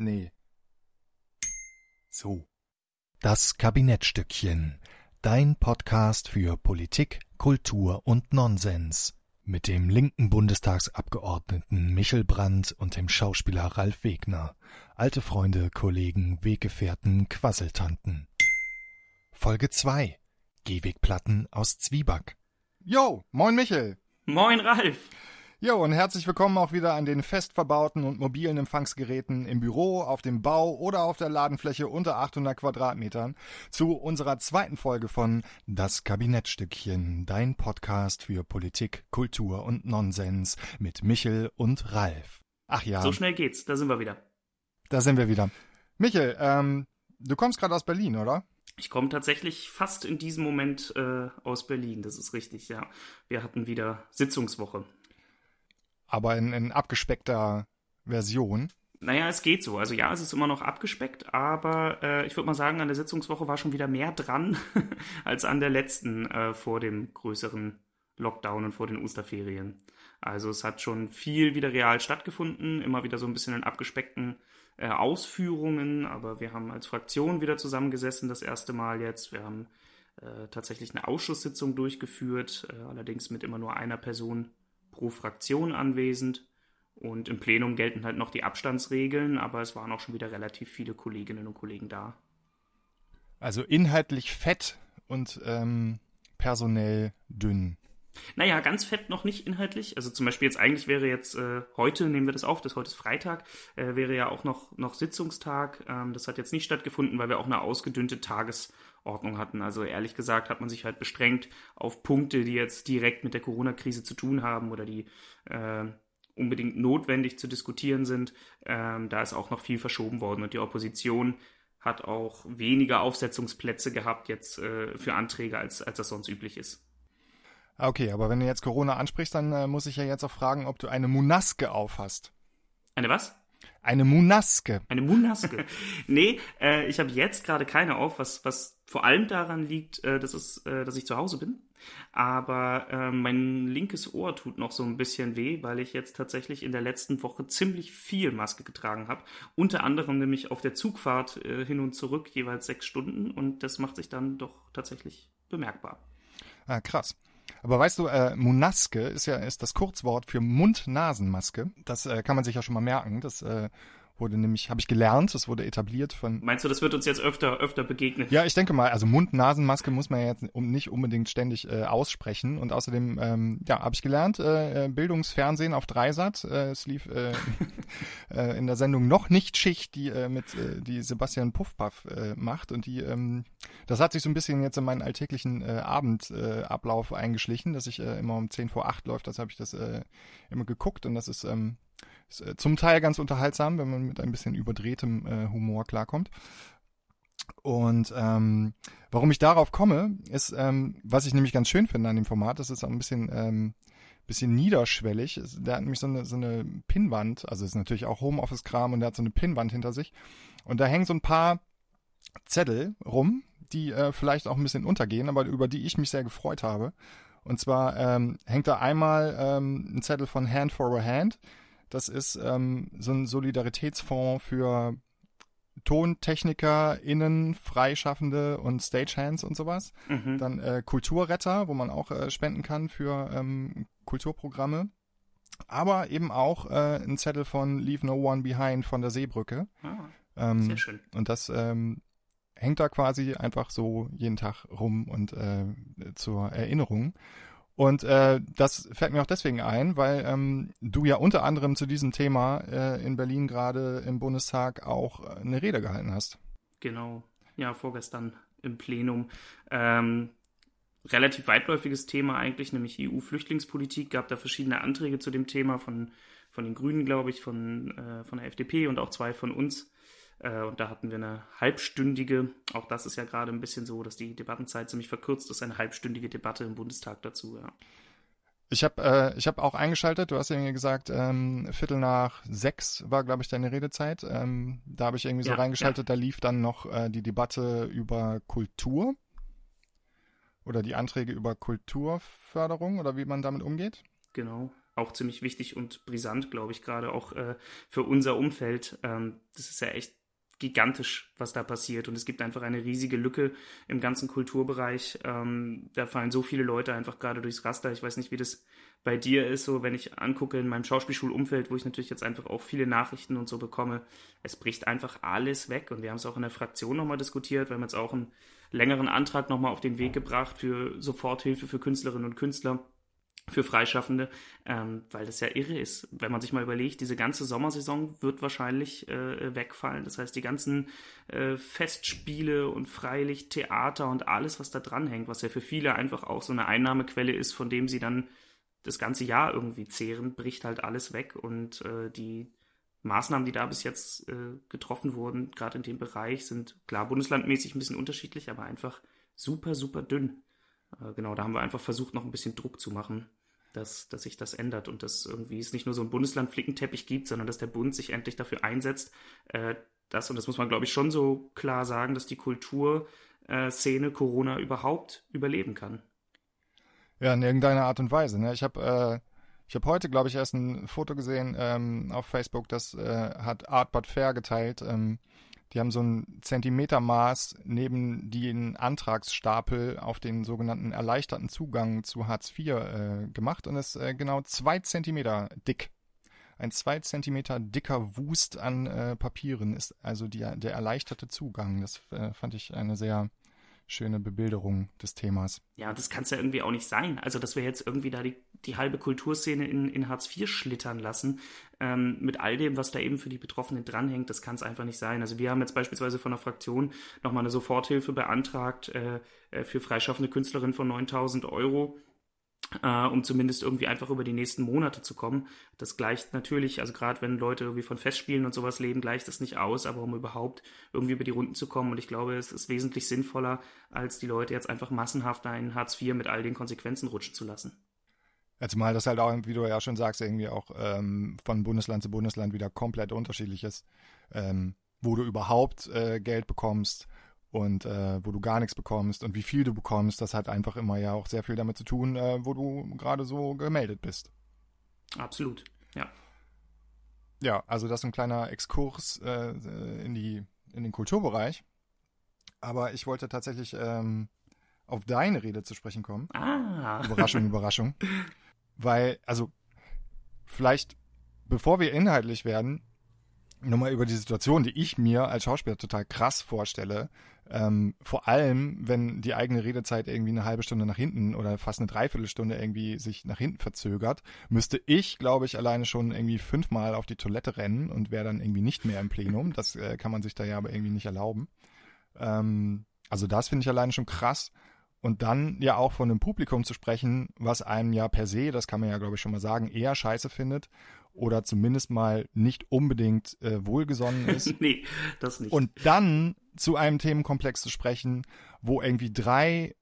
Nee. So. Das Kabinettstückchen. Dein Podcast für Politik, Kultur und Nonsens. Mit dem linken Bundestagsabgeordneten Michel Brandt und dem Schauspieler Ralf Wegner. Alte Freunde, Kollegen, Weggefährten, Quasseltanten. Folge 2. Gehwegplatten aus Zwieback. Jo, moin Michel. Moin Ralf. Jo, und herzlich willkommen auch wieder an den fest verbauten und mobilen Empfangsgeräten im Büro, auf dem Bau oder auf der Ladenfläche unter 800 Quadratmetern zu unserer zweiten Folge von Das Kabinettstückchen, dein Podcast für Politik, Kultur und Nonsens mit Michel und Ralf. Ach ja. So schnell geht's, da sind wir wieder. Da sind wir wieder. Michel, ähm, du kommst gerade aus Berlin, oder? Ich komme tatsächlich fast in diesem Moment äh, aus Berlin, das ist richtig, ja. Wir hatten wieder Sitzungswoche aber in, in abgespeckter Version. Naja, es geht so. Also ja, es ist immer noch abgespeckt, aber äh, ich würde mal sagen, an der Sitzungswoche war schon wieder mehr dran als an der letzten äh, vor dem größeren Lockdown und vor den Osterferien. Also es hat schon viel wieder real stattgefunden, immer wieder so ein bisschen in abgespeckten äh, Ausführungen, aber wir haben als Fraktion wieder zusammengesessen das erste Mal jetzt. Wir haben äh, tatsächlich eine Ausschusssitzung durchgeführt, äh, allerdings mit immer nur einer Person pro Fraktion anwesend. Und im Plenum gelten halt noch die Abstandsregeln, aber es waren auch schon wieder relativ viele Kolleginnen und Kollegen da. Also inhaltlich fett und ähm, personell dünn. Naja, ganz fett noch nicht inhaltlich. Also zum Beispiel jetzt eigentlich wäre jetzt äh, heute, nehmen wir das auf, das heute ist Freitag, äh, wäre ja auch noch, noch Sitzungstag. Ähm, das hat jetzt nicht stattgefunden, weil wir auch eine ausgedünnte Tagesordnung hatten. Also ehrlich gesagt hat man sich halt bestrengt auf Punkte, die jetzt direkt mit der Corona-Krise zu tun haben oder die äh, unbedingt notwendig zu diskutieren sind. Ähm, da ist auch noch viel verschoben worden und die Opposition hat auch weniger Aufsetzungsplätze gehabt jetzt äh, für Anträge, als, als das sonst üblich ist. Ah, okay, aber wenn du jetzt Corona ansprichst, dann äh, muss ich ja jetzt auch fragen, ob du eine Munaske aufhast. Eine was? Eine Munaske. Eine Munaske. nee, äh, ich habe jetzt gerade keine auf, was, was vor allem daran liegt, äh, dass, es, äh, dass ich zu Hause bin. Aber äh, mein linkes Ohr tut noch so ein bisschen weh, weil ich jetzt tatsächlich in der letzten Woche ziemlich viel Maske getragen habe. Unter anderem nämlich auf der Zugfahrt äh, hin und zurück jeweils sechs Stunden und das macht sich dann doch tatsächlich bemerkbar. Ah, krass. Aber weißt du, äh, Munaske ist ja ist das Kurzwort für Mund-Nasen-Maske. Das äh, kann man sich ja schon mal merken. Das äh, wurde nämlich, habe ich gelernt, das wurde etabliert von. Meinst du, das wird uns jetzt öfter, öfter begegnen? Ja, ich denke mal, also Mund-Nasen-Maske muss man ja jetzt nicht unbedingt ständig äh, aussprechen. Und außerdem, ähm, ja, habe ich gelernt, äh, äh, Bildungsfernsehen auf Dreisat. Äh, es lief äh, äh, in der Sendung noch nicht Schicht, die äh, mit äh, die Sebastian Puffpaff äh, macht. Und die, ähm, das hat sich so ein bisschen jetzt in meinen alltäglichen äh, Abendablauf äh, eingeschlichen, dass ich äh, immer um 10 vor 8 läuft, das habe ich das äh, immer geguckt und das ist ähm, ist äh, zum Teil ganz unterhaltsam, wenn man mit ein bisschen überdrehtem äh, Humor klarkommt. Und ähm, warum ich darauf komme, ist, ähm, was ich nämlich ganz schön finde an dem Format, das ist auch ein bisschen, ähm, bisschen niederschwellig. Der hat nämlich so eine, so eine Pinnwand, also ist natürlich auch Homeoffice-Kram und der hat so eine Pinnwand hinter sich. Und da hängen so ein paar Zettel rum, die äh, vielleicht auch ein bisschen untergehen, aber über die ich mich sehr gefreut habe. Und zwar ähm, hängt da einmal ähm, ein Zettel von Hand for a Hand. Das ist ähm, so ein Solidaritätsfonds für TontechnikerInnen, Freischaffende und Stagehands und sowas. Mhm. Dann äh, Kulturretter, wo man auch äh, spenden kann für ähm, Kulturprogramme. Aber eben auch äh, ein Zettel von Leave No One Behind von der Seebrücke. Ah, ähm, sehr schön. Und das ähm, hängt da quasi einfach so jeden Tag rum und äh, zur Erinnerung. Und äh, das fällt mir auch deswegen ein, weil ähm, du ja unter anderem zu diesem Thema äh, in Berlin gerade im Bundestag auch äh, eine Rede gehalten hast. Genau, ja, vorgestern im Plenum. Ähm, relativ weitläufiges Thema eigentlich, nämlich EU-Flüchtlingspolitik. Gab da verschiedene Anträge zu dem Thema von, von den Grünen, glaube ich, von, äh, von der FDP und auch zwei von uns. Äh, und da hatten wir eine halbstündige, auch das ist ja gerade ein bisschen so, dass die Debattenzeit ziemlich verkürzt ist, eine halbstündige Debatte im Bundestag dazu, ja. Ich habe äh, ich hab auch eingeschaltet, du hast irgendwie gesagt, ähm, Viertel nach sechs war, glaube ich, deine Redezeit. Ähm, da habe ich irgendwie so ja, reingeschaltet, ja. da lief dann noch äh, die Debatte über Kultur oder die Anträge über Kulturförderung oder wie man damit umgeht. Genau auch ziemlich wichtig und brisant, glaube ich, gerade auch äh, für unser Umfeld. Ähm, das ist ja echt gigantisch, was da passiert. Und es gibt einfach eine riesige Lücke im ganzen Kulturbereich. Ähm, da fallen so viele Leute einfach gerade durchs Raster. Ich weiß nicht, wie das bei dir ist, so wenn ich angucke in meinem Schauspielschulumfeld, wo ich natürlich jetzt einfach auch viele Nachrichten und so bekomme. Es bricht einfach alles weg. Und wir haben es auch in der Fraktion nochmal diskutiert. Wir haben jetzt auch einen längeren Antrag nochmal auf den Weg gebracht für Soforthilfe für Künstlerinnen und Künstler für Freischaffende, ähm, weil das ja irre ist. Wenn man sich mal überlegt, diese ganze Sommersaison wird wahrscheinlich äh, wegfallen. Das heißt, die ganzen äh, Festspiele und freilich Theater und alles, was da dranhängt, was ja für viele einfach auch so eine Einnahmequelle ist, von dem sie dann das ganze Jahr irgendwie zehren, bricht halt alles weg und äh, die Maßnahmen, die da bis jetzt äh, getroffen wurden, gerade in dem Bereich, sind klar bundeslandmäßig ein bisschen unterschiedlich, aber einfach super, super dünn. Äh, genau, da haben wir einfach versucht, noch ein bisschen Druck zu machen dass, dass sich das ändert und dass irgendwie es nicht nur so ein Bundesland-Flickenteppich gibt, sondern dass der Bund sich endlich dafür einsetzt, äh, dass, und das muss man glaube ich schon so klar sagen, dass die Kulturszene äh, Corona überhaupt überleben kann. Ja, in irgendeiner Art und Weise. Ne? Ich habe äh, ich heute, glaube ich, erst ein Foto gesehen ähm, auf Facebook, das äh, hat Art But Fair geteilt. Ähm, die haben so ein Zentimetermaß neben den Antragsstapel auf den sogenannten erleichterten Zugang zu Hartz IV äh, gemacht und ist äh, genau zwei Zentimeter dick. Ein zwei Zentimeter dicker Wust an äh, Papieren ist also die, der erleichterte Zugang. Das äh, fand ich eine sehr schöne Bebilderung des Themas. Ja, das kann es ja irgendwie auch nicht sein. Also, dass wir jetzt irgendwie da die, die halbe Kulturszene in, in Hartz IV schlittern lassen, ähm, mit all dem, was da eben für die Betroffenen dranhängt, das kann es einfach nicht sein. Also, wir haben jetzt beispielsweise von der Fraktion nochmal eine Soforthilfe beantragt äh, äh für freischaffende Künstlerinnen von 9000 Euro äh, um zumindest irgendwie einfach über die nächsten Monate zu kommen. Das gleicht natürlich, also gerade wenn Leute irgendwie von Festspielen und sowas leben, gleicht das nicht aus, aber um überhaupt irgendwie über die Runden zu kommen. Und ich glaube, es ist wesentlich sinnvoller, als die Leute jetzt einfach massenhaft in Hartz IV mit all den Konsequenzen rutschen zu lassen. Zumal das halt auch, wie du ja schon sagst, irgendwie auch ähm, von Bundesland zu Bundesland wieder komplett unterschiedlich ist, ähm, wo du überhaupt äh, Geld bekommst und äh, wo du gar nichts bekommst und wie viel du bekommst, das hat einfach immer ja auch sehr viel damit zu tun, äh, wo du gerade so gemeldet bist. Absolut, ja. Ja, also das ist ein kleiner Exkurs äh, in die in den Kulturbereich. Aber ich wollte tatsächlich ähm, auf deine Rede zu sprechen kommen. Ah. Überraschung, Überraschung. Weil, also, vielleicht, bevor wir inhaltlich werden, nochmal über die Situation, die ich mir als Schauspieler total krass vorstelle. Ähm, vor allem, wenn die eigene Redezeit irgendwie eine halbe Stunde nach hinten oder fast eine Dreiviertelstunde irgendwie sich nach hinten verzögert, müsste ich, glaube ich, alleine schon irgendwie fünfmal auf die Toilette rennen und wäre dann irgendwie nicht mehr im Plenum. Das äh, kann man sich da ja aber irgendwie nicht erlauben. Ähm, also das finde ich alleine schon krass. Und dann ja auch von einem Publikum zu sprechen, was einem ja per se, das kann man ja glaube ich schon mal sagen, eher scheiße findet oder zumindest mal nicht unbedingt äh, wohlgesonnen ist. nee, das nicht. Und dann zu einem Themenkomplex zu sprechen, wo irgendwie drei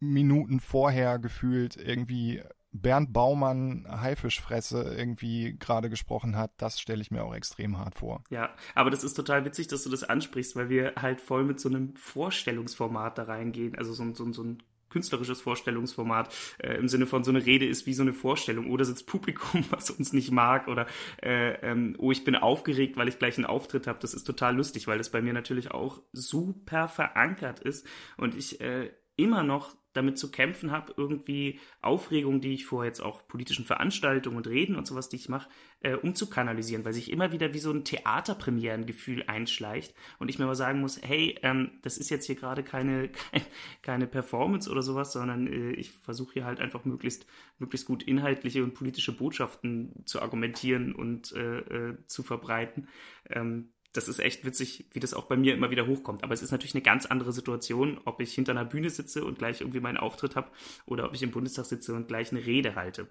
Minuten vorher gefühlt irgendwie Bernd Baumann Haifischfresse irgendwie gerade gesprochen hat, das stelle ich mir auch extrem hart vor. Ja, aber das ist total witzig, dass du das ansprichst, weil wir halt voll mit so einem Vorstellungsformat da reingehen, also so, so, so ein künstlerisches Vorstellungsformat äh, im Sinne von so eine Rede ist wie so eine Vorstellung oder sitzt Publikum, was uns nicht mag oder äh, ähm, oh, ich bin aufgeregt, weil ich gleich einen Auftritt habe. Das ist total lustig, weil das bei mir natürlich auch super verankert ist und ich äh, immer noch damit zu kämpfen habe, irgendwie Aufregung, die ich vor jetzt auch politischen Veranstaltungen und Reden und sowas, die ich mache, äh, umzukanalisieren, weil sich immer wieder wie so ein Theaterpremierengefühl einschleicht und ich mir aber sagen muss, hey, ähm, das ist jetzt hier gerade keine, keine, keine Performance oder sowas, sondern äh, ich versuche hier halt einfach möglichst, möglichst gut inhaltliche und politische Botschaften zu argumentieren und äh, äh zu verbreiten. Ähm, das ist echt witzig, wie das auch bei mir immer wieder hochkommt. Aber es ist natürlich eine ganz andere Situation, ob ich hinter einer Bühne sitze und gleich irgendwie meinen Auftritt habe oder ob ich im Bundestag sitze und gleich eine Rede halte.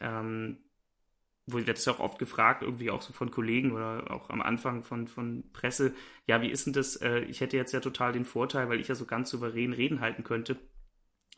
Ähm, wo wird es auch oft gefragt, irgendwie auch so von Kollegen oder auch am Anfang von, von Presse, ja, wie ist denn das? Äh, ich hätte jetzt ja total den Vorteil, weil ich ja so ganz souverän Reden halten könnte.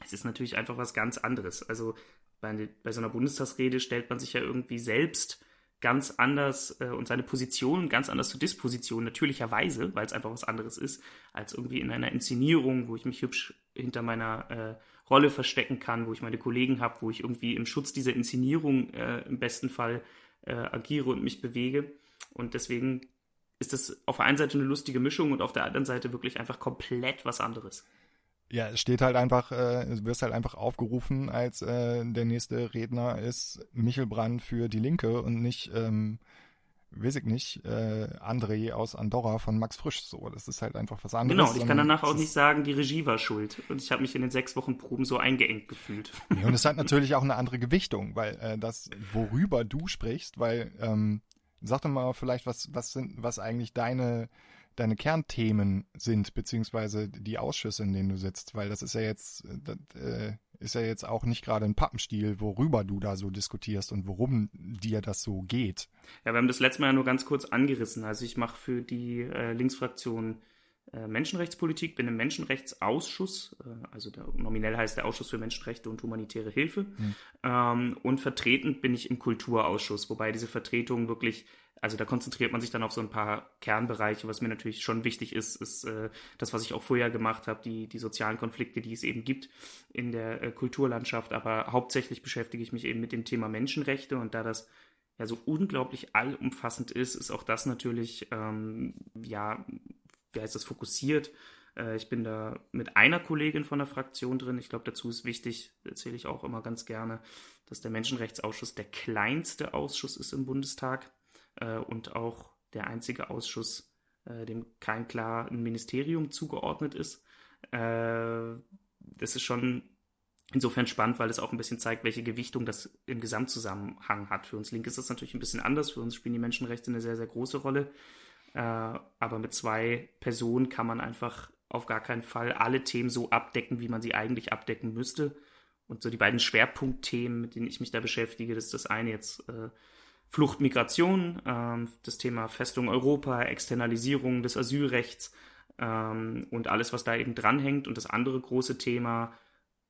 Es ist natürlich einfach was ganz anderes. Also bei, bei so einer Bundestagsrede stellt man sich ja irgendwie selbst ganz anders äh, und seine Position ganz anders zu Disposition, natürlicherweise, weil es einfach was anderes ist, als irgendwie in einer Inszenierung, wo ich mich hübsch hinter meiner äh, Rolle verstecken kann, wo ich meine Kollegen habe, wo ich irgendwie im Schutz dieser Inszenierung äh, im besten Fall äh, agiere und mich bewege. Und deswegen ist das auf der einen Seite eine lustige Mischung und auf der anderen Seite wirklich einfach komplett was anderes. Ja, es steht halt einfach, äh, du wirst halt einfach aufgerufen, als äh, der nächste Redner ist Michel Brand für die Linke und nicht, ähm, weiß ich nicht, äh, André aus Andorra von Max Frisch. So, das ist halt einfach was anderes. Genau, und ich kann danach auch nicht sagen, die Regie war schuld. Und ich habe mich in den sechs Wochen Proben so eingeengt gefühlt. Ja, und es hat natürlich auch eine andere Gewichtung, weil äh, das, worüber du sprichst, weil, ähm, sag doch mal vielleicht, was, was sind, was eigentlich deine deine Kernthemen sind, beziehungsweise die Ausschüsse, in denen du sitzt, weil das ist ja jetzt, das, äh, ist ja jetzt auch nicht gerade ein Pappenstiel, worüber du da so diskutierst und worum dir das so geht. Ja, wir haben das letzte Mal ja nur ganz kurz angerissen. Also ich mache für die äh, Linksfraktion Menschenrechtspolitik, bin im Menschenrechtsausschuss, äh, also der, nominell heißt der Ausschuss für Menschenrechte und humanitäre Hilfe, mhm. ähm, und vertreten bin ich im Kulturausschuss, wobei diese Vertretung wirklich also da konzentriert man sich dann auf so ein paar Kernbereiche. Was mir natürlich schon wichtig ist, ist äh, das, was ich auch vorher gemacht habe, die, die sozialen Konflikte, die es eben gibt in der äh, Kulturlandschaft. Aber hauptsächlich beschäftige ich mich eben mit dem Thema Menschenrechte und da das ja so unglaublich allumfassend ist, ist auch das natürlich, ähm, ja, wie heißt das, fokussiert. Äh, ich bin da mit einer Kollegin von der Fraktion drin. Ich glaube, dazu ist wichtig, erzähle ich auch immer ganz gerne, dass der Menschenrechtsausschuss der kleinste Ausschuss ist im Bundestag äh, und auch der einzige Ausschuss, äh, dem kein klar Ministerium zugeordnet ist. Das ist schon insofern spannend, weil es auch ein bisschen zeigt, welche Gewichtung das im Gesamtzusammenhang hat. Für uns Link ist das natürlich ein bisschen anders. Für uns spielen die Menschenrechte eine sehr, sehr große Rolle. Äh, aber mit zwei Personen kann man einfach auf gar keinen Fall alle Themen so abdecken, wie man sie eigentlich abdecken müsste. Und so die beiden Schwerpunktthemen, mit denen ich mich da beschäftige, das ist das eine jetzt äh, Flucht, Migration, ähm, das Thema Festung Europa, Externalisierung des Asylrechts ähm, und alles, was da eben dranhängt. Und das andere große Thema,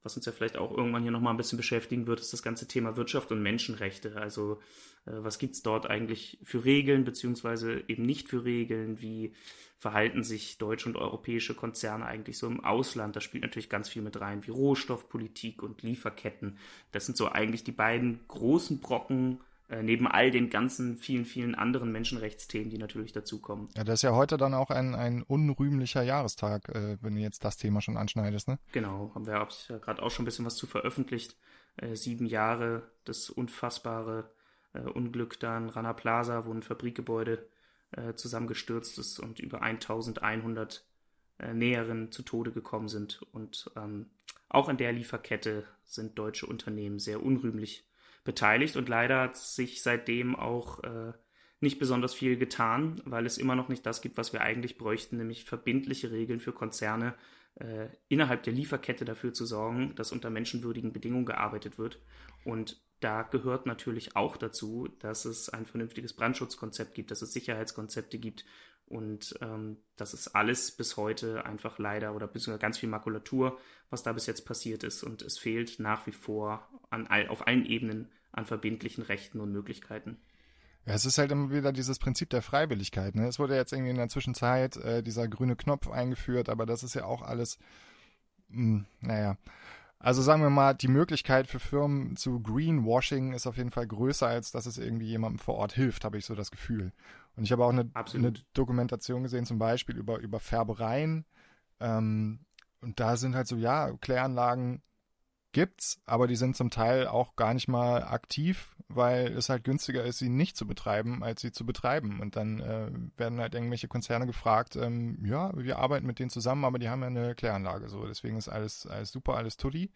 was uns ja vielleicht auch irgendwann hier nochmal ein bisschen beschäftigen wird, ist das ganze Thema Wirtschaft und Menschenrechte. Also äh, was gibt's dort eigentlich für Regeln, beziehungsweise eben nicht für Regeln? Wie verhalten sich deutsche und europäische Konzerne eigentlich so im Ausland? Da spielt natürlich ganz viel mit rein, wie Rohstoffpolitik und Lieferketten. Das sind so eigentlich die beiden großen Brocken, neben all den ganzen vielen, vielen anderen Menschenrechtsthemen, die natürlich dazukommen. Ja, das ist ja heute dann auch ein, ein unrühmlicher Jahrestag, äh, wenn du jetzt das Thema schon anschneidest, ne? Genau, haben wir ja gerade auch schon ein bisschen was zu veröffentlicht. Äh, sieben Jahre, das unfassbare äh, Unglück da in Rana Plaza, wo ein Fabrikgebäude äh, zusammengestürzt ist und über 1100 äh, Näheren zu Tode gekommen sind. Und ähm, auch an der Lieferkette sind deutsche Unternehmen sehr unrühmlich beteiligt und leider hat sich seitdem auch äh, nicht besonders viel getan, weil es immer noch nicht das gibt, was wir eigentlich bräuchten, nämlich verbindliche Regeln für Konzerne äh, innerhalb der Lieferkette dafür zu sorgen, dass unter menschenwürdigen Bedingungen gearbeitet wird. Und da gehört natürlich auch dazu, dass es ein vernünftiges Brandschutzkonzept gibt, dass es Sicherheitskonzepte gibt und ähm, das ist alles bis heute einfach leider oder beziehungsweise ganz viel Makulatur, was da bis jetzt passiert ist. Und es fehlt nach wie vor an all, auf allen Ebenen an verbindlichen Rechten und Möglichkeiten. Ja, es ist halt immer wieder dieses Prinzip der Freiwilligkeit. Ne? Es wurde jetzt irgendwie in der Zwischenzeit äh, dieser grüne Knopf eingeführt, aber das ist ja auch alles, mh, hm, naja. Also sagen wir mal, die Möglichkeit für Firmen zu Greenwashing ist auf jeden Fall größer, als dass es irgendwie jemandem vor Ort hilft, habe ich so das Gefühl. Und ich habe auch eine, eine, Dokumentation gesehen, zum Beispiel über, über Färbereien. Ähm, und da sind halt so, ja, Kläranlagen gibt's, aber die sind zum Teil auch gar nicht mal aktiv, weil es halt günstiger ist, sie nicht zu betreiben, als sie zu betreiben. Und dann äh, werden halt irgendwelche Konzerne gefragt, ähm, ja, wir arbeiten mit denen zusammen, aber die haben ja eine Kläranlage. So, deswegen ist alles, alles super, alles tutti.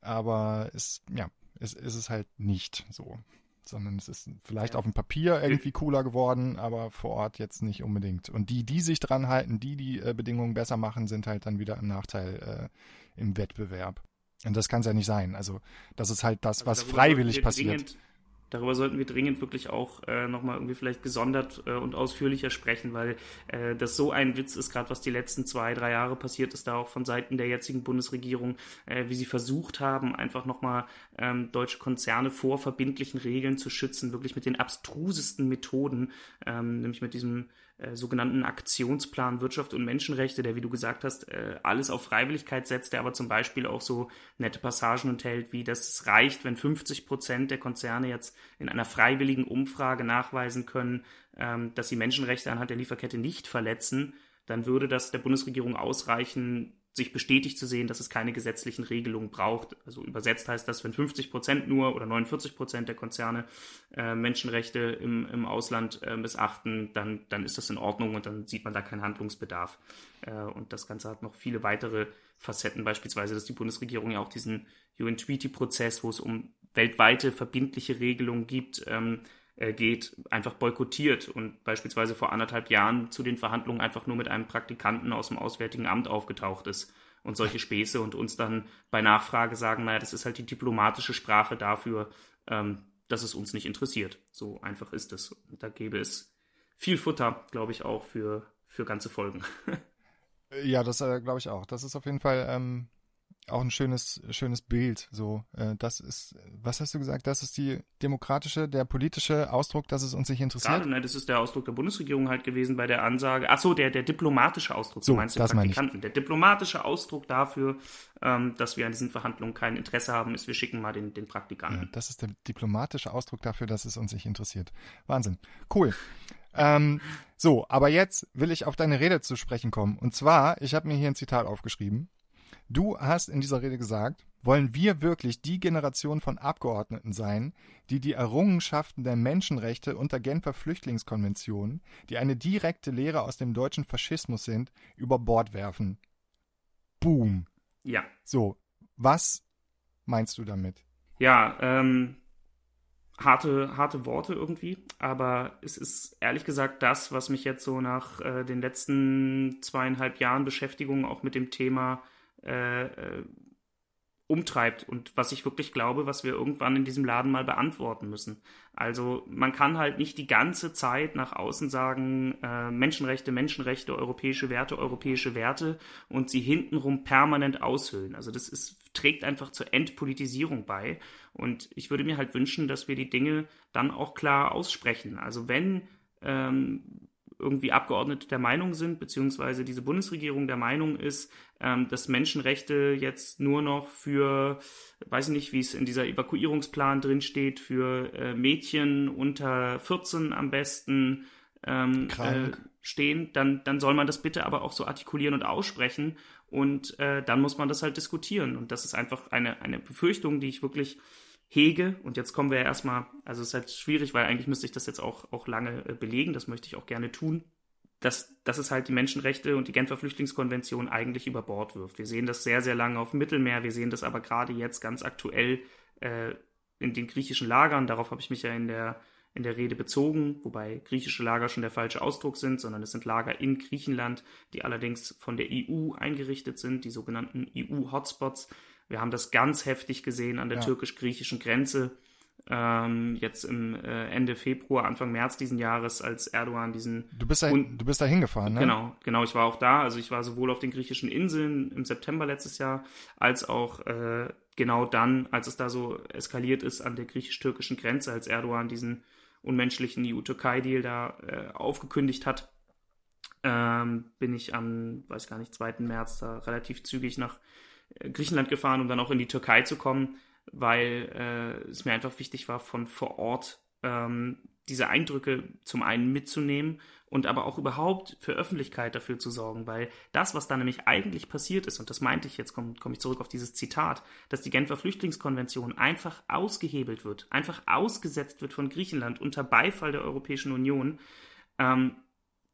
Aber es, ja, es, ist es halt nicht so sondern es ist vielleicht ja. auf dem Papier irgendwie cooler geworden, aber vor Ort jetzt nicht unbedingt. Und die, die sich dran halten, die die äh, Bedingungen besser machen, sind halt dann wieder im Nachteil äh, im Wettbewerb. Und das kann es ja nicht sein. Also das ist halt das, also was freiwillig passiert. darüber sollten wir dringend wirklich auch äh, nochmal irgendwie vielleicht gesondert äh, und ausführlicher sprechen, weil äh, das so ein Witz ist, gerade was die letzten zwei, drei Jahre passiert ist, da auch von Seiten der jetzigen Bundesregierung, äh, wie sie versucht haben, einfach nochmal ähm, deutsche Konzerne vor verbindlichen Regeln zu schützen, wirklich mit den abstrusesten Methoden, ähm, nämlich mit diesem äh, sogenannten Aktionsplan Wirtschaft und Menschenrechte, der, wie du gesagt hast, äh, alles auf Freiwilligkeit setzt, der aber zum Beispiel auch so nette Passagen enthält, wie dass es reicht, wenn 50 Prozent der Konzerne jetzt in einer freiwilligen Umfrage nachweisen können, ähm, dass sie Menschenrechte anhand der Lieferkette nicht verletzen, dann würde das der Bundesregierung ausreichen, sich bestätigt zu sehen, dass es keine gesetzlichen Regelungen braucht. Also übersetzt heißt das, wenn 50 Prozent nur oder 49 Prozent der Konzerne äh, Menschenrechte im, im Ausland äh, missachten, dann, dann ist das in Ordnung und dann sieht man da keinen Handlungsbedarf. Äh, und das Ganze hat noch viele weitere Facetten, beispielsweise, dass die Bundesregierung ja auch diesen UN-Treaty-Prozess, wo es um weltweite verbindliche Regelungen gibt, ähm, äh, geht, einfach boykottiert und beispielsweise vor anderthalb Jahren zu den Verhandlungen einfach nur mit einem Praktikanten aus dem Auswärtigen Amt aufgetaucht ist und solche Späße und uns dann bei Nachfrage sagen, naja, das ist halt die diplomatische Sprache dafür, ähm, dass es uns nicht interessiert. So einfach ist es. Und da gäbe es viel Futter, glaube ich, auch für, für ganze Folgen. ja, das äh, glaube ich auch. Das ist auf jeden Fall ähm, auch ein schönes, schönes Bild. So, äh, das ist, was hast du gesagt? Das ist die demokratische, der politische Ausdruck, dass es uns nicht interessiert. Gerade, ne, das ist der Ausdruck der Bundesregierung halt gewesen bei der Ansage. Ach so, der, der diplomatische Ausdruck. So, du meinst das Praktikanten. Der diplomatische Ausdruck dafür, ähm, dass wir an diesen Verhandlungen kein Interesse haben, ist, wir schicken mal den, den Praktikanten. Ja, das ist der diplomatische Ausdruck dafür, dass es uns nicht interessiert. Wahnsinn. Cool. Ähm, so, aber jetzt will ich auf deine Rede zu sprechen kommen. Und zwar, ich habe mir hier ein Zitat aufgeschrieben. Du hast in dieser Rede gesagt, wollen wir wirklich die Generation von Abgeordneten sein, die die Errungenschaften der Menschenrechte und der Genfer Flüchtlingskonvention, die eine direkte Lehre aus dem deutschen Faschismus sind, über Bord werfen? Boom. Ja. So, was meinst du damit? Ja, ähm, harte, harte Worte irgendwie, aber es ist ehrlich gesagt das, was mich jetzt so nach äh, den letzten zweieinhalb Jahren Beschäftigung auch mit dem Thema äh, umtreibt und was ich wirklich glaube, was wir irgendwann in diesem Laden mal beantworten müssen. Also man kann halt nicht die ganze Zeit nach außen sagen, äh, Menschenrechte, Menschenrechte, europäische Werte, europäische Werte und sie hintenrum permanent aushöhlen. Also das ist, trägt einfach zur Entpolitisierung bei. Und ich würde mir halt wünschen, dass wir die Dinge dann auch klar aussprechen. Also wenn ähm, irgendwie Abgeordnete der Meinung sind, beziehungsweise diese Bundesregierung der Meinung ist, ähm, dass Menschenrechte jetzt nur noch für, weiß ich nicht, wie es in dieser Evakuierungsplan drin steht, für äh, Mädchen unter 14 am besten ähm, äh, stehen, dann, dann soll man das bitte aber auch so artikulieren und aussprechen und äh, dann muss man das halt diskutieren. Und das ist einfach eine, eine Befürchtung, die ich wirklich hege. Und jetzt kommen wir ja erstmal, also es ist halt schwierig, weil eigentlich müsste ich das jetzt auch, auch lange äh, belegen, das möchte ich auch gerne tun, dass, dass es halt die Menschenrechte und die Genfer Flüchtlingskonvention eigentlich über Bord wirft. Wir sehen das sehr, sehr lange auf dem Mittelmeer, wir sehen das aber gerade jetzt ganz aktuell äh, in den griechischen Lagern. Darauf habe ich mich ja in der, in der Rede bezogen, wobei griechische Lager schon der falsche Ausdruck sind, sondern es sind Lager in Griechenland, die allerdings von der EU eingerichtet sind, die sogenannten EU-Hotspots. Wir haben das ganz heftig gesehen an der ja. türkisch-griechischen Grenze. Ähm, jetzt im äh, Ende Februar, Anfang März diesen Jahres, als Erdogan diesen. Du bist da, du bist da hingefahren, ne? Genau, genau. Ich war auch da. Also ich war sowohl auf den griechischen Inseln im September letztes Jahr, als auch äh, genau dann, als es da so eskaliert ist an der griechisch-türkischen Grenze, als Erdogan diesen unmenschlichen EU-Türkei-Deal da äh, aufgekündigt hat. Ähm, bin ich am, weiß gar nicht, 2. März da relativ zügig nach Griechenland gefahren, um dann auch in die Türkei zu kommen, weil äh, es mir einfach wichtig war, von vor Ort ähm, diese Eindrücke zum einen mitzunehmen und aber auch überhaupt für Öffentlichkeit dafür zu sorgen, weil das, was da nämlich eigentlich passiert ist, und das meinte ich, jetzt komme komm ich zurück auf dieses Zitat, dass die Genfer Flüchtlingskonvention einfach ausgehebelt wird, einfach ausgesetzt wird von Griechenland unter Beifall der Europäischen Union, ähm,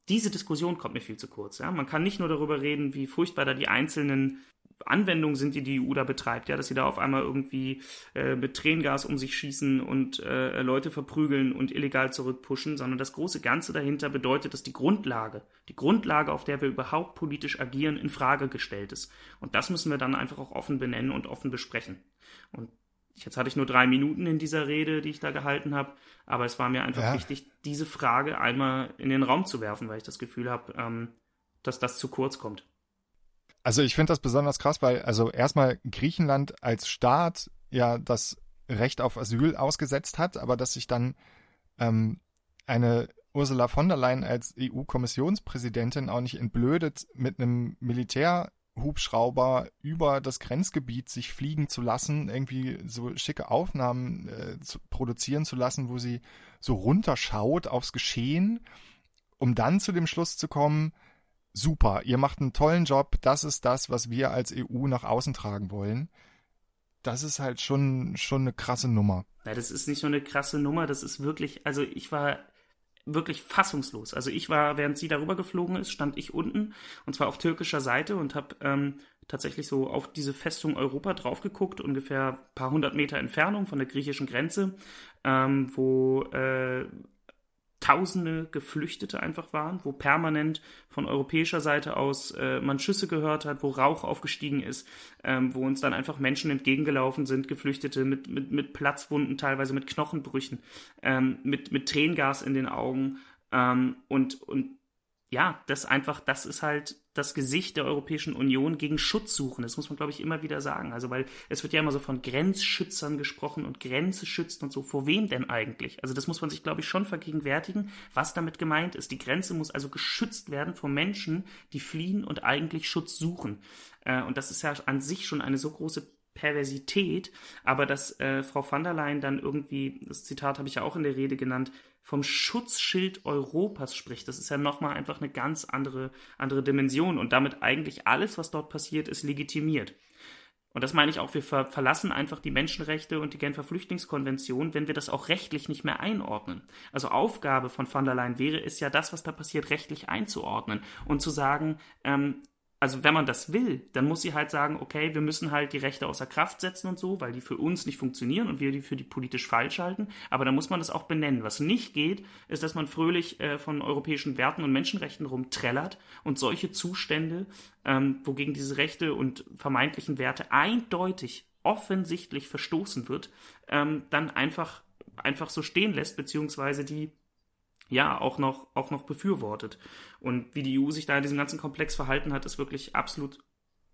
diese Diskussion kommt mir viel zu kurz. Ja? Man kann nicht nur darüber reden, wie furchtbar da die einzelnen Anwendungen sind, die die EU da betreibt, ja, dass sie da auf einmal irgendwie äh, mit Tränengas um sich schießen und äh, Leute verprügeln und illegal zurückpushen, sondern das große Ganze dahinter bedeutet, dass die Grundlage, die Grundlage, auf der wir überhaupt politisch agieren, in Frage gestellt ist. Und das müssen wir dann einfach auch offen benennen und offen besprechen. Und jetzt hatte ich nur drei Minuten in dieser Rede, die ich da gehalten habe, aber es war mir einfach ja. wichtig, diese Frage einmal in den Raum zu werfen, weil ich das Gefühl habe, ähm, dass das zu kurz kommt. Also ich finde das besonders krass, weil also erstmal Griechenland als Staat ja das Recht auf Asyl ausgesetzt hat, aber dass sich dann ähm, eine Ursula von der Leyen als EU-Kommissionspräsidentin auch nicht entblödet, mit einem Militärhubschrauber über das Grenzgebiet sich fliegen zu lassen, irgendwie so schicke Aufnahmen äh, zu produzieren zu lassen, wo sie so runterschaut aufs Geschehen, um dann zu dem Schluss zu kommen, super, ihr macht einen tollen Job, das ist das, was wir als EU nach außen tragen wollen. Das ist halt schon, schon eine krasse Nummer. Ja, das ist nicht nur eine krasse Nummer, das ist wirklich, also ich war wirklich fassungslos. Also ich war, während sie darüber geflogen ist, stand ich unten und zwar auf türkischer Seite und habe ähm, tatsächlich so auf diese Festung Europa drauf geguckt, ungefähr ein paar hundert Meter Entfernung von der griechischen Grenze, ähm, wo äh, Tausende Geflüchtete einfach waren, wo permanent von europäischer Seite aus äh, man Schüsse gehört hat, wo Rauch aufgestiegen ist, ähm, wo uns dann einfach Menschen entgegengelaufen sind, Geflüchtete mit, mit, mit Platzwunden, teilweise mit Knochenbrüchen, ähm, mit, mit Tränengas in den Augen ähm, und, und ja, das einfach, das ist halt das Gesicht der Europäischen Union gegen Schutz suchen. Das muss man, glaube ich, immer wieder sagen. Also, weil es wird ja immer so von Grenzschützern gesprochen und Grenze schützen und so. Vor wem denn eigentlich? Also, das muss man sich, glaube ich, schon vergegenwärtigen, was damit gemeint ist. Die Grenze muss also geschützt werden vor Menschen, die fliehen und eigentlich Schutz suchen. Äh, und das ist ja an sich schon eine so große Perversität, aber dass äh, Frau van der Leyen dann irgendwie, das Zitat habe ich ja auch in der Rede genannt, vom Schutzschild Europas spricht. Das ist ja nochmal einfach eine ganz andere, andere Dimension und damit eigentlich alles, was dort passiert, ist legitimiert. Und das meine ich auch, wir ver verlassen einfach die Menschenrechte und die Genfer Flüchtlingskonvention, wenn wir das auch rechtlich nicht mehr einordnen. Also Aufgabe von van der Leyen wäre es ja, das, was da passiert, rechtlich einzuordnen und zu sagen, ähm, also wenn man das will, dann muss sie halt sagen, okay, wir müssen halt die Rechte außer Kraft setzen und so, weil die für uns nicht funktionieren und wir die für die politisch falsch halten. Aber dann muss man das auch benennen. Was nicht geht, ist, dass man fröhlich äh, von europäischen Werten und Menschenrechten rumträllert und solche Zustände, ähm, wogegen diese Rechte und vermeintlichen Werte eindeutig, offensichtlich verstoßen wird, ähm, dann einfach einfach so stehen lässt, beziehungsweise die ja auch noch, auch noch befürwortet. Und wie die EU sich da in diesem ganzen Komplex verhalten hat, ist wirklich absolut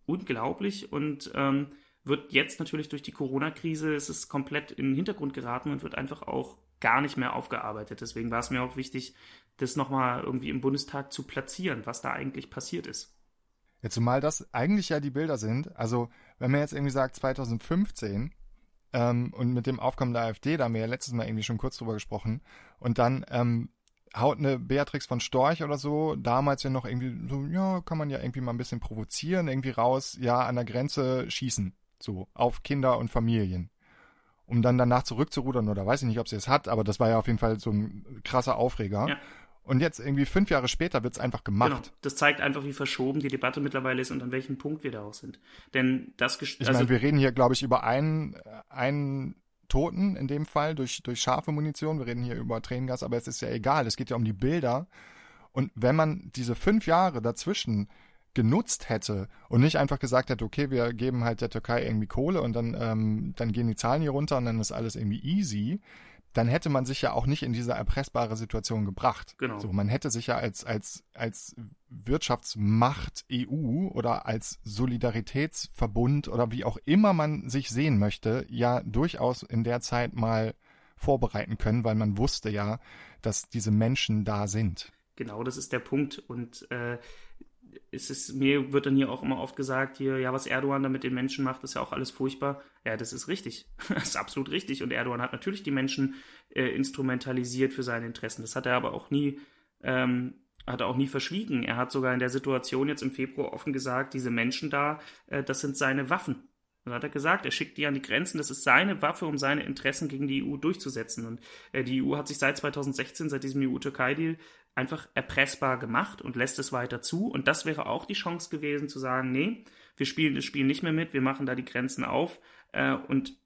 unglaublich und ähm, wird jetzt natürlich durch die Corona-Krise, ist es komplett in den Hintergrund geraten und wird einfach auch gar nicht mehr aufgearbeitet. Deswegen war es mir auch wichtig, das nochmal irgendwie im Bundestag zu platzieren, was da eigentlich passiert ist. Ja, zumal das eigentlich ja die Bilder sind. Also, wenn man jetzt irgendwie sagt 2015 ähm, und mit dem Aufkommen der AfD, da haben wir ja letztes Mal irgendwie schon kurz drüber gesprochen, und dann ähm, haut eine Beatrix von Storch oder so, damals ja noch irgendwie so, ja, kann man ja irgendwie mal ein bisschen provozieren, irgendwie raus, ja, an der Grenze schießen, so, auf Kinder und Familien. Um dann danach zurückzurudern, oder weiß ich nicht, ob sie es hat, aber das war ja auf jeden Fall so ein krasser Aufreger. Ja. Und jetzt irgendwie fünf Jahre später wird es einfach gemacht. Genau. Das zeigt einfach, wie verschoben die Debatte mittlerweile ist und an welchem Punkt wir da auch sind. Denn das Ich also, meine, wir reden hier, glaube ich, über einen, einen Toten in dem Fall durch, durch scharfe Munition. Wir reden hier über Tränengas, aber es ist ja egal. Es geht ja um die Bilder. Und wenn man diese fünf Jahre dazwischen genutzt hätte und nicht einfach gesagt hätte, okay, wir geben halt der Türkei irgendwie Kohle und dann, ähm, dann gehen die Zahlen hier runter und dann ist alles irgendwie easy, dann hätte man sich ja auch nicht in diese erpressbare Situation gebracht. Genau. So, man hätte sich ja als, als, als Wirtschaftsmacht EU oder als Solidaritätsverbund oder wie auch immer man sich sehen möchte, ja durchaus in der Zeit mal vorbereiten können, weil man wusste ja, dass diese Menschen da sind. Genau, das ist der Punkt. Und äh, es ist, mir wird dann hier auch immer oft gesagt, hier, ja, was Erdogan da mit den Menschen macht, ist ja auch alles furchtbar. Ja, das ist richtig. das ist absolut richtig. Und Erdogan hat natürlich die Menschen äh, instrumentalisiert für seine Interessen. Das hat er aber auch nie, ähm, hat er auch nie verschwiegen. Er hat sogar in der Situation jetzt im Februar offen gesagt, diese Menschen da, äh, das sind seine Waffen. Das hat er gesagt, er schickt die an die Grenzen, das ist seine Waffe, um seine Interessen gegen die EU durchzusetzen. Und äh, die EU hat sich seit 2016, seit diesem EU-Türkei-Deal, einfach erpressbar gemacht und lässt es weiter zu. Und das wäre auch die Chance gewesen zu sagen, nee, wir spielen das Spiel nicht mehr mit, wir machen da die Grenzen auf äh, und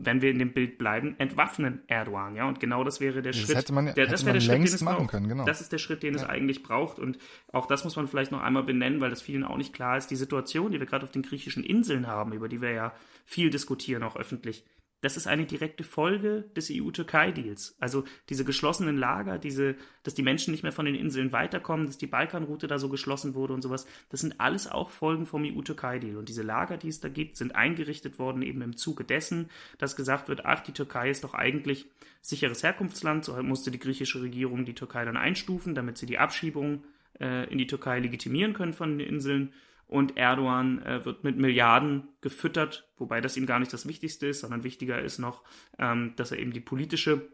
wenn wir in dem Bild bleiben, entwaffnen Erdogan, ja, und genau das wäre der das Schritt. Hätte man, der, das wäre der Schritt, den es machen können, genau. Das ist der Schritt, den ja. es eigentlich braucht und auch das muss man vielleicht noch einmal benennen, weil das vielen auch nicht klar ist. Die Situation, die wir gerade auf den griechischen Inseln haben, über die wir ja viel diskutieren, auch öffentlich, das ist eine direkte Folge des EU-Türkei-Deals. Also diese geschlossenen Lager, diese, dass die Menschen nicht mehr von den Inseln weiterkommen, dass die Balkanroute da so geschlossen wurde und sowas, das sind alles auch Folgen vom EU-Türkei-Deal. Und diese Lager, die es da gibt, sind eingerichtet worden eben im Zuge dessen, dass gesagt wird, ach, die Türkei ist doch eigentlich sicheres Herkunftsland, so musste die griechische Regierung die Türkei dann einstufen, damit sie die Abschiebung äh, in die Türkei legitimieren können von den Inseln und Erdogan äh, wird mit Milliarden gefüttert, wobei das ihm gar nicht das Wichtigste ist, sondern wichtiger ist noch, ähm, dass er eben die politische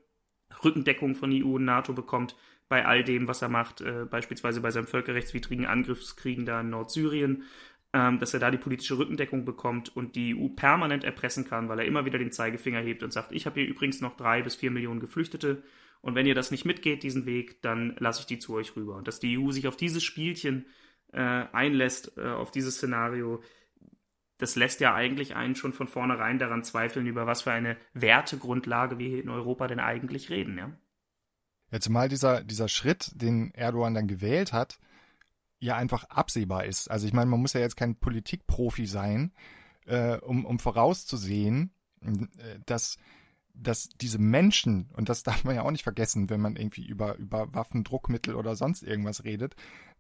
Rückendeckung von EU und NATO bekommt bei all dem, was er macht, äh, beispielsweise bei seinem völkerrechtswidrigen Angriffskriegen da in Nordsyrien, ähm, dass er da die politische Rückendeckung bekommt und die EU permanent erpressen kann, weil er immer wieder den Zeigefinger hebt und sagt, ich habe hier übrigens noch drei bis vier Millionen Geflüchtete und wenn ihr das nicht mitgeht, diesen Weg, dann lasse ich die zu euch rüber. Und dass die EU sich auf dieses Spielchen äh, einlässt, äh, auf dieses Szenario, das lässt ja eigentlich einen schon von vornherein daran zweifeln, über was für eine Wertegrundlage wir hier in Europa denn eigentlich reden, ja. Ja, zumal dieser, dieser Schritt, den Erdogan dann gewählt hat, ja einfach absehbar ist. Also ich meine, man muss ja jetzt kein Politikprofi sein, äh, um, um vorauszusehen, äh, dass, dass diese Menschen, und das darf man ja auch nicht vergessen, wenn man irgendwie über, über Waffen, Druckmittel oder sonst irgendwas redet,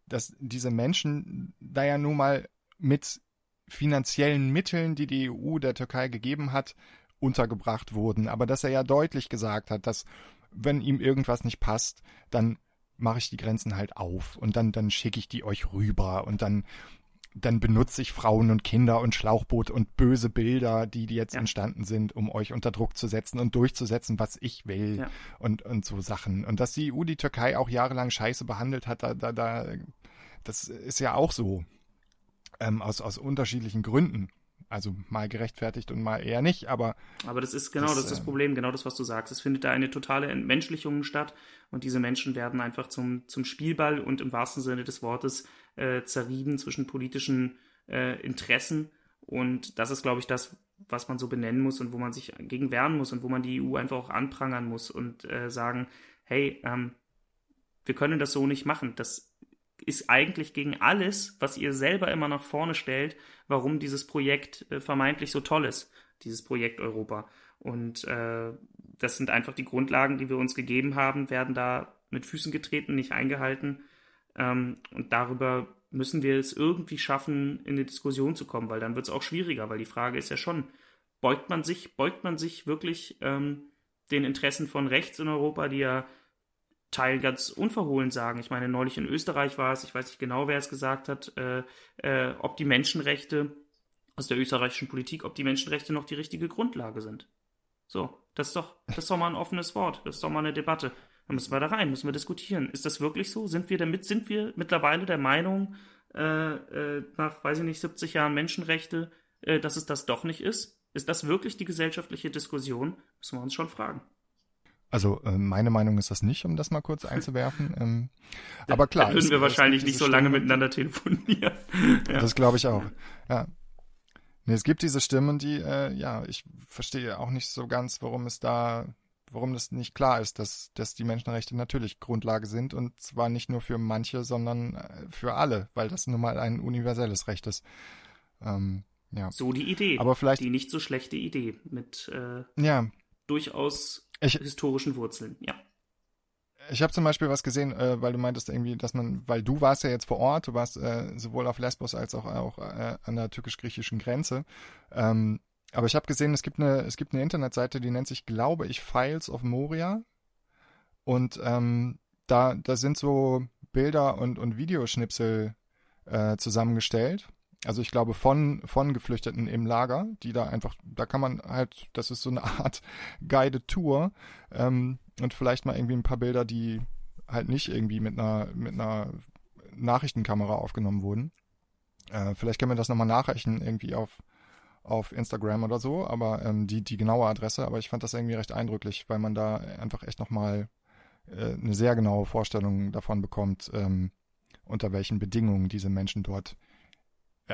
dass diese Menschen da ja nun mal mit finanziellen Mitteln, die die EU der Türkei gegeben hat, untergebracht wurden. Aber dass er ja deutlich gesagt hat, dass wenn ihm irgendwas nicht passt, dann mache ich die Grenzen halt auf und dann, dann schicke ich die euch rüber und dann, dann benutze ich Frauen und Kinder und Schlauchboot und böse Bilder, die, die jetzt ja. entstanden sind, um euch unter Druck zu setzen und durchzusetzen, was ich will ja. und, und so Sachen. Und dass die EU die Türkei auch jahrelang scheiße behandelt hat, da, da, da das ist ja auch so. Ähm, aus, aus unterschiedlichen Gründen. Also mal gerechtfertigt und mal eher nicht, aber. Aber das ist genau das, das, ist das ähm, Problem, genau das, was du sagst. Es findet da eine totale Entmenschlichung statt und diese Menschen werden einfach zum, zum Spielball und im wahrsten Sinne des Wortes äh, zerrieben zwischen politischen äh, Interessen. Und das ist, glaube ich, das, was man so benennen muss und wo man sich gegen wehren muss und wo man die EU einfach auch anprangern muss und äh, sagen, hey, ähm, wir können das so nicht machen. Das ist eigentlich gegen alles, was ihr selber immer nach vorne stellt, warum dieses Projekt äh, vermeintlich so toll ist, dieses Projekt Europa. Und äh, das sind einfach die Grundlagen, die wir uns gegeben haben, werden da mit Füßen getreten, nicht eingehalten. Ähm, und darüber müssen wir es irgendwie schaffen, in eine Diskussion zu kommen, weil dann wird es auch schwieriger, weil die Frage ist ja schon, beugt man sich, beugt man sich wirklich ähm, den Interessen von rechts in Europa, die ja Teil ganz unverhohlen sagen. Ich meine, neulich in Österreich war es, ich weiß nicht genau, wer es gesagt hat, äh, äh, ob die Menschenrechte aus der österreichischen Politik, ob die Menschenrechte noch die richtige Grundlage sind. So, das ist doch, das ist doch mal ein offenes Wort, das ist doch mal eine Debatte. Da müssen wir da rein, müssen wir diskutieren. Ist das wirklich so? Sind wir damit, sind wir mittlerweile der Meinung, äh, äh, nach, weiß ich nicht, 70 Jahren Menschenrechte, äh, dass es das doch nicht ist? Ist das wirklich die gesellschaftliche Diskussion? Müssen wir uns schon fragen. Also äh, meine Meinung ist das nicht, um das mal kurz einzuwerfen. Ähm, aber klar. Dann würden wir wahrscheinlich nicht so lange miteinander telefonieren. ja. Das glaube ich auch. Ja. Nee, es gibt diese Stimmen, die, äh, ja, ich verstehe auch nicht so ganz, warum es da, warum das nicht klar ist, dass, dass die Menschenrechte natürlich Grundlage sind und zwar nicht nur für manche, sondern äh, für alle, weil das nun mal ein universelles Recht ist. Ähm, ja. So die Idee. Aber vielleicht die nicht so schlechte Idee mit äh, ja. durchaus ich, historischen Wurzeln, ja. Ich habe zum Beispiel was gesehen, äh, weil du meintest irgendwie, dass man, weil du warst ja jetzt vor Ort, du warst äh, sowohl auf Lesbos als auch, auch äh, an der türkisch-griechischen Grenze. Ähm, aber ich habe gesehen, es gibt eine, es gibt eine Internetseite, die nennt sich, glaube ich, Files of Moria. Und ähm, da, da sind so Bilder und, und Videoschnipsel äh, zusammengestellt. Also ich glaube von, von Geflüchteten im Lager, die da einfach, da kann man halt, das ist so eine Art Guided Tour ähm, und vielleicht mal irgendwie ein paar Bilder, die halt nicht irgendwie mit einer, mit einer Nachrichtenkamera aufgenommen wurden. Äh, vielleicht können wir das nochmal nachreichen, irgendwie auf, auf Instagram oder so, aber ähm, die, die genaue Adresse, aber ich fand das irgendwie recht eindrücklich, weil man da einfach echt nochmal äh, eine sehr genaue Vorstellung davon bekommt, ähm, unter welchen Bedingungen diese Menschen dort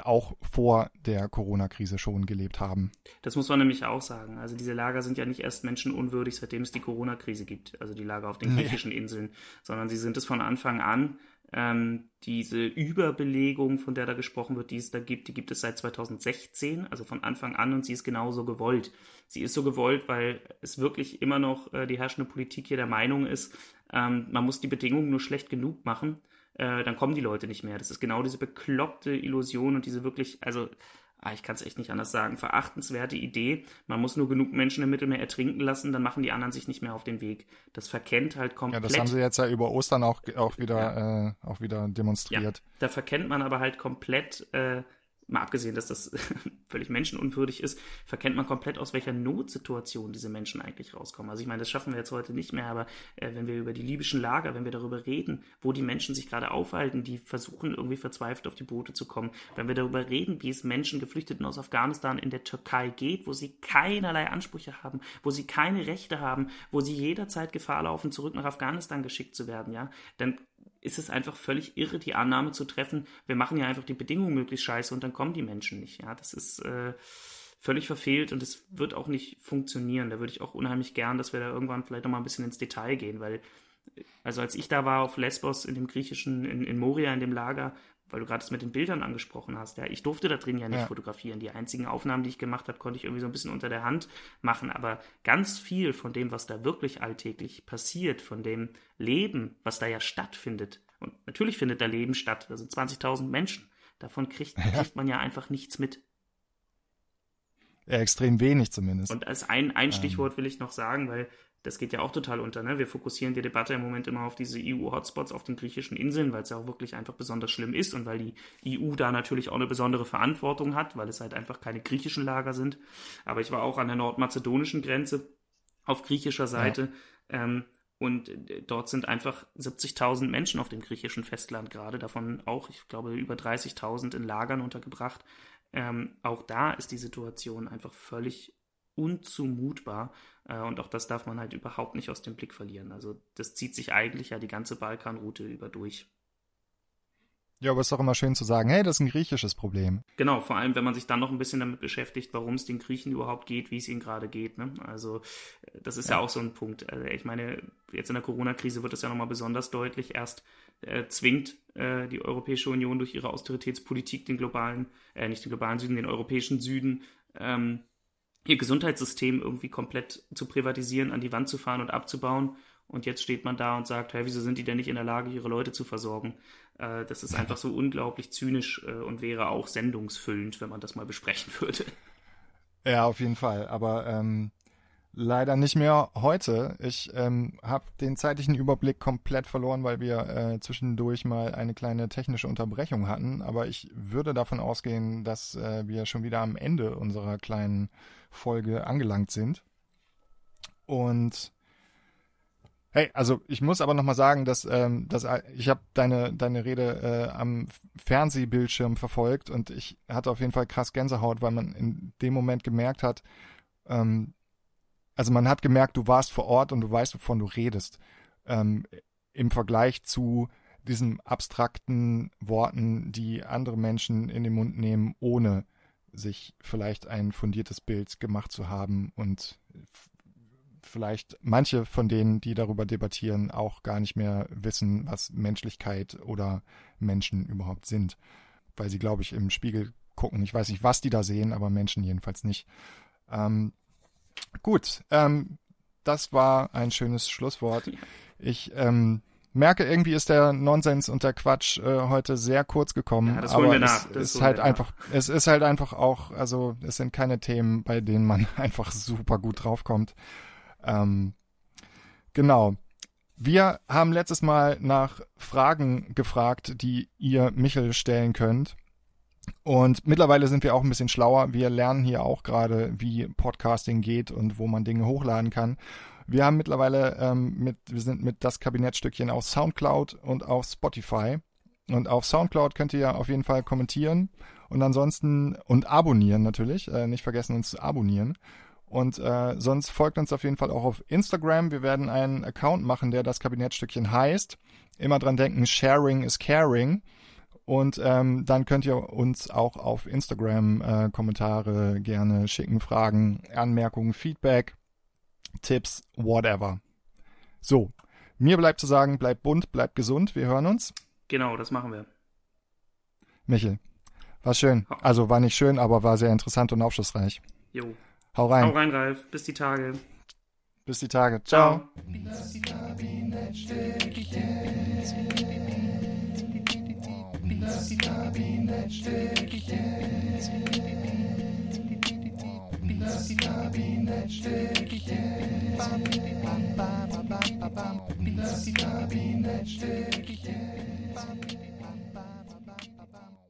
auch vor der Corona-Krise schon gelebt haben. Das muss man nämlich auch sagen. Also diese Lager sind ja nicht erst menschenunwürdig, seitdem es die Corona-Krise gibt, also die Lager auf den griechischen nee. Inseln, sondern sie sind es von Anfang an. Ähm, diese Überbelegung, von der da gesprochen wird, die es da gibt, die gibt es seit 2016, also von Anfang an und sie ist genauso gewollt. Sie ist so gewollt, weil es wirklich immer noch äh, die herrschende Politik hier der Meinung ist, ähm, man muss die Bedingungen nur schlecht genug machen, äh, dann kommen die Leute nicht mehr. Das ist genau diese bekloppte Illusion und diese wirklich, also ah, ich kann es echt nicht anders sagen, verachtenswerte Idee. Man muss nur genug Menschen im Mittelmeer ertrinken lassen, dann machen die anderen sich nicht mehr auf den Weg. Das verkennt halt komplett. Ja, das haben sie jetzt ja über Ostern auch, auch, wieder, ja. äh, auch wieder demonstriert. Ja, da verkennt man aber halt komplett äh, mal abgesehen, dass das völlig menschenunwürdig ist, verkennt man komplett, aus welcher Notsituation diese Menschen eigentlich rauskommen. Also ich meine, das schaffen wir jetzt heute nicht mehr, aber äh, wenn wir über die libyschen Lager, wenn wir darüber reden, wo die Menschen sich gerade aufhalten, die versuchen irgendwie verzweifelt auf die Boote zu kommen, wenn wir darüber reden, wie es Menschen Geflüchteten aus Afghanistan in der Türkei geht, wo sie keinerlei Ansprüche haben, wo sie keine Rechte haben, wo sie jederzeit Gefahr laufen, zurück nach Afghanistan geschickt zu werden, ja, dann ist es einfach völlig irre, die Annahme zu treffen, wir machen ja einfach die Bedingungen möglichst scheiße und dann kommen die Menschen nicht. Ja, das ist äh, völlig verfehlt und es wird auch nicht funktionieren. Da würde ich auch unheimlich gern, dass wir da irgendwann vielleicht nochmal ein bisschen ins Detail gehen, weil, also als ich da war auf Lesbos in dem griechischen, in, in Moria, in dem Lager, weil du gerade das mit den Bildern angesprochen hast. Ja, ich durfte da drin ja nicht ja. fotografieren. Die einzigen Aufnahmen, die ich gemacht habe, konnte ich irgendwie so ein bisschen unter der Hand machen. Aber ganz viel von dem, was da wirklich alltäglich passiert, von dem Leben, was da ja stattfindet. Und natürlich findet da Leben statt. Da sind 20.000 Menschen. Davon kriegt, ja. kriegt man ja einfach nichts mit. Ja, extrem wenig zumindest. Und als ein, ein ähm. Stichwort will ich noch sagen, weil das geht ja auch total unter. Ne? Wir fokussieren die Debatte im Moment immer auf diese EU-Hotspots auf den griechischen Inseln, weil es ja auch wirklich einfach besonders schlimm ist und weil die EU da natürlich auch eine besondere Verantwortung hat, weil es halt einfach keine griechischen Lager sind. Aber ich war auch an der nordmazedonischen Grenze auf griechischer Seite. Ja. Ähm, und äh, dort sind einfach 70.000 Menschen auf dem griechischen Festland gerade, davon auch, ich glaube, über 30.000 in Lagern untergebracht. Ähm, auch da ist die Situation einfach völlig unzumutbar. Äh, und auch das darf man halt überhaupt nicht aus dem Blick verlieren. Also das zieht sich eigentlich ja die ganze Balkanroute über durch. Ja, aber es ist doch immer schön zu sagen, hey, das ist ein griechisches Problem. Genau, vor allem, wenn man sich dann noch ein bisschen damit beschäftigt, warum es den Griechen überhaupt geht, wie es ihnen gerade geht. Ne? Also äh, das ist ja. ja. auch so ein Punkt. Also, ich meine, jetzt in der Corona-Krise wird es ja nochmal besonders deutlich. Erst äh, zwingt äh, die Europäische Union durch ihre Austeritätspolitik den globalen, äh, nicht den globalen Süden, den europäischen Süden ähm, ihr Gesundheitssystem irgendwie komplett zu privatisieren, an die Wand zu fahren und abzubauen. Und jetzt steht man da und sagt, hey, wieso sind die denn nicht in der Lage, ihre Leute zu versorgen? Äh, das ist einfach so unglaublich zynisch äh, und wäre auch sendungsfüllend, wenn man das mal besprechen würde. Ja, auf jeden Fall. Aber ähm, Leider nicht mehr heute. Ich ähm, habe den zeitlichen Überblick komplett verloren, weil wir äh, zwischendurch mal eine kleine technische Unterbrechung hatten. Aber ich würde davon ausgehen, dass äh, wir schon wieder am Ende unserer kleinen Folge angelangt sind. Und hey, also ich muss aber nochmal sagen, dass, ähm, dass äh, ich habe deine, deine Rede äh, am Fernsehbildschirm verfolgt und ich hatte auf jeden Fall krass Gänsehaut, weil man in dem Moment gemerkt hat, ähm, also man hat gemerkt, du warst vor Ort und du weißt, wovon du redest. Ähm, Im Vergleich zu diesen abstrakten Worten, die andere Menschen in den Mund nehmen, ohne sich vielleicht ein fundiertes Bild gemacht zu haben und vielleicht manche von denen, die darüber debattieren, auch gar nicht mehr wissen, was Menschlichkeit oder Menschen überhaupt sind. Weil sie, glaube ich, im Spiegel gucken. Ich weiß nicht, was die da sehen, aber Menschen jedenfalls nicht. Ähm, Gut, ähm, das war ein schönes Schlusswort. Ich ähm, merke, irgendwie ist der Nonsens und der Quatsch äh, heute sehr kurz gekommen. Ja, das aber wir nach. es ist halt einfach, nach. es ist halt einfach auch, also es sind keine Themen, bei denen man einfach super gut draufkommt. Ähm, genau. Wir haben letztes Mal nach Fragen gefragt, die ihr Michel stellen könnt. Und mittlerweile sind wir auch ein bisschen schlauer. Wir lernen hier auch gerade, wie Podcasting geht und wo man Dinge hochladen kann. Wir haben mittlerweile ähm, mit, wir sind mit das Kabinettstückchen auf Soundcloud und auf Spotify. Und auf Soundcloud könnt ihr ja auf jeden Fall kommentieren und ansonsten und abonnieren natürlich. Äh, nicht vergessen uns zu abonnieren. Und äh, sonst folgt uns auf jeden Fall auch auf Instagram. Wir werden einen Account machen, der das Kabinettstückchen heißt. Immer dran denken, Sharing is Caring. Und ähm, dann könnt ihr uns auch auf Instagram äh, Kommentare gerne schicken, Fragen, Anmerkungen, Feedback, Tipps, whatever. So, mir bleibt zu sagen, bleibt bunt, bleibt gesund, wir hören uns. Genau, das machen wir. Michel, war schön. Also war nicht schön, aber war sehr interessant und aufschlussreich. Jo. Hau rein. Hau rein, Ralf. Bis die Tage. Bis die Tage. Ciao. Ciao. Das Kabinettstückchen. Das Kabinettstückchen.